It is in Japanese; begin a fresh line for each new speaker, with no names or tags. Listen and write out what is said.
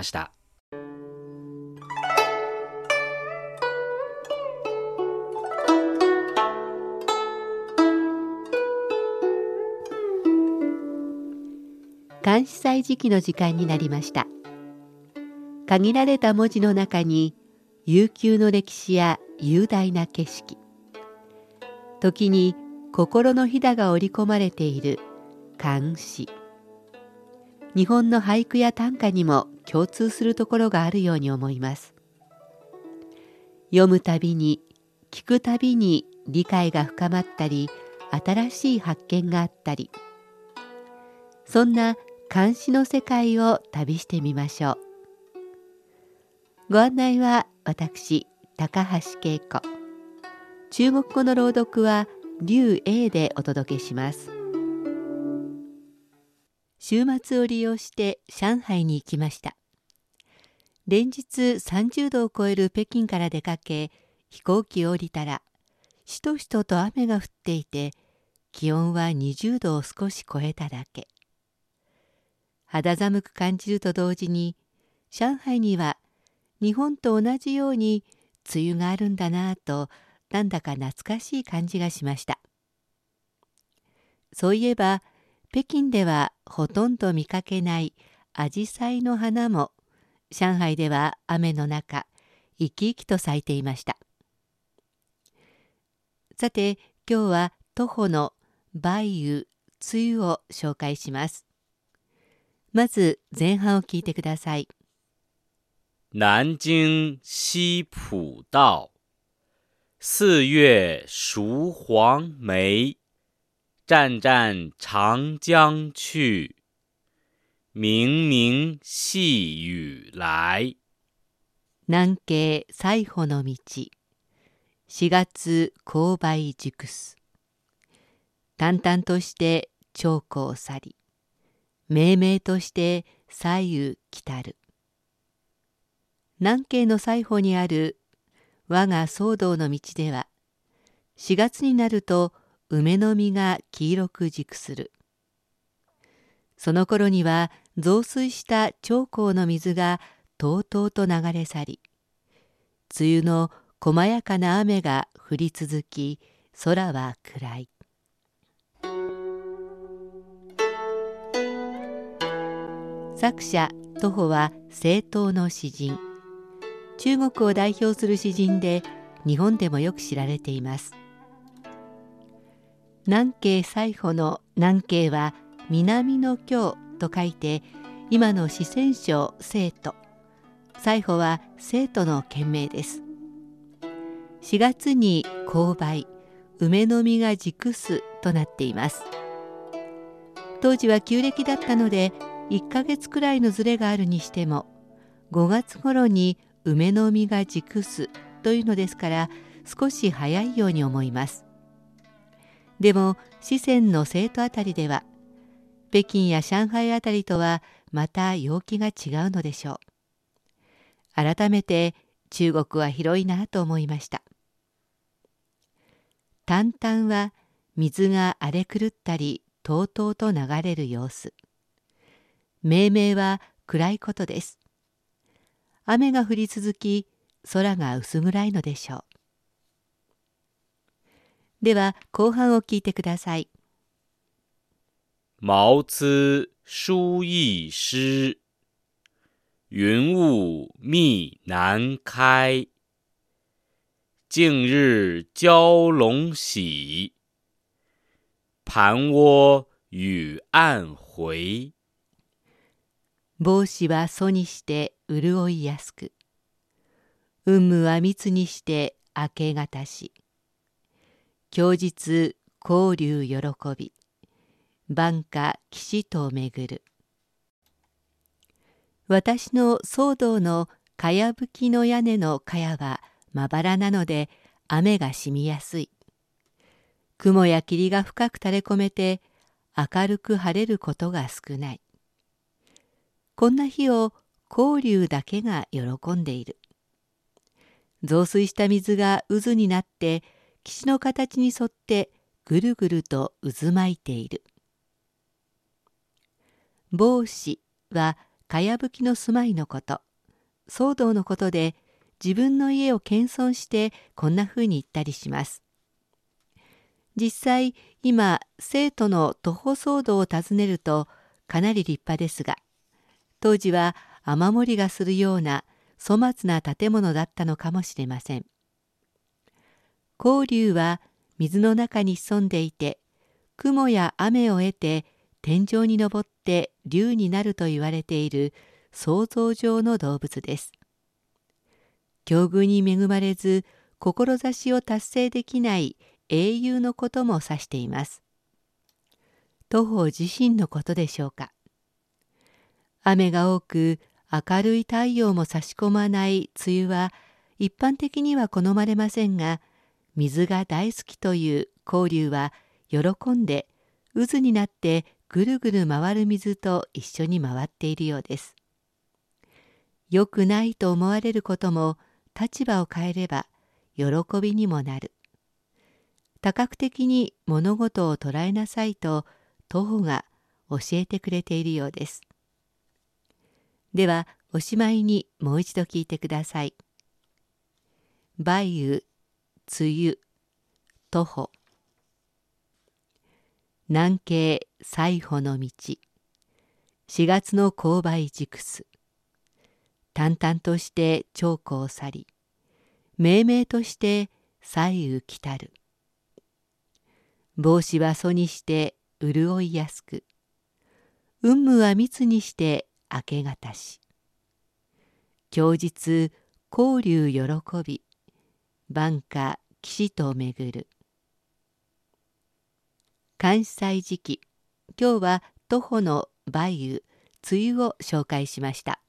ました。
監視祭時期の時間になりました。限られた文字の中に悠久の歴史や雄大な景色。時に心のひだが織り込まれている漢詩日本の俳句や短歌にも共通するところがあるように思います。読むたびに聞くたびに理解が深まったり新しい発見があったり。そんな漢詩の世界を旅してみましょう。ご案内は私高橋恵子。中国語の朗読は劉英でお届けします。週末を利用して上海に行きました。連日30度を超える北京から出かけ飛行機を降りたらしとしとと雨が降っていて気温は20度を少し超えただけ。肌寒く感じると同時に上海には日本と同じように梅雨があるんだなぁとなんだか懐かしい感じがしました。そういえば北京ではほとんど見かけないアジサイの花も上海では雨の中生き生きと咲いていました。さて今日は徒歩の梅雨梅雨を紹介します。まず前半を聞いてください。
南京西浦道。四月熟黄梅。湛湛长江去，明明细雨来。
南京西穂の道。4月勾配熟す。淡々として長江去り。明々として左右来たる。南京の西穂にある我が騒動の道では4月になると梅の実が黄色く熟する。その頃には増水した長江の水がとうとうと流れ去り梅雨の細やかな雨が降り続き空は暗い。作者徒歩は政党の詩人。中国を代表する詩人で日本でもよく知られています。南京西穂の南京は南の京と書いて今の四川省生徒。西穂は生徒の県名です。4月に勾配梅の実が熟すとなっています。当時は旧暦だったので1ヶ月くらいのずれがあるにしても5月頃に梅の実が熟すというのですから少し早いように思います。でも四川の生徒あたりでは北京や上海あたりとはまた陽気が違うのでしょう。改めて中国は広いなと思いました。淡々は水が荒れ狂ったりとうとうと流れる様子。明々は暗いことです。雨が降り続き空が薄暗いのでしょう。では後半を聞いてください。
毛兹书一诗，云雾密南开。近日蛟龙喜，盘窝雨暗回。
帽子は疎にして潤いやすく、雲霧は密にして明け方し。供日交流喜び晩夏騎士と巡る。私の騒動のかやぶきの屋根のかやはまばらなので雨がしみやすい。雲や霧が深く垂れ込めて明るく晴れることが少ない。こんな日を交流だけが喜んでいる。増水した水が渦になって岸の形に沿ってぐるぐると渦巻いている。帽子はかやぶきの住まいのこと騒動のことで自分の家を謙遜してこんなふうに言ったりします。実際今生徒の徒歩騒動を尋ねるとかなり立派ですが当時は雨漏りがするような粗末な建物だったのかもしれません。光竜は水の中に潜んでいて雲や雨を得て天井に登って竜になると言われている想像上の動物です。境遇に恵まれず志を達成できない英雄のことも指しています。徒歩自身のことでしょうか。雨が多く明るい太陽も差し込まない梅雨は一般的には好まれませんが水が大好きという光竜は喜んで渦になってぐるぐる回る水と一緒に回っているようです。良くないと思われることも立場を変えれば喜びにもなる。多角的に物事を捉えなさいと徒歩が教えてくれているようです。ではおしまいにもう一度聞いてください。梅雨、梅雨、徒歩。南京最後の道。4月の勾配軸す。淡々として長江を去り、命名として左右来たる。帽子は蘇にして潤いやすく、雲霧は密にして明け方し。供日交流喜び、晩夏騎士と巡る。関西時期、今日は徒歩の梅雨、梅雨を紹介しました。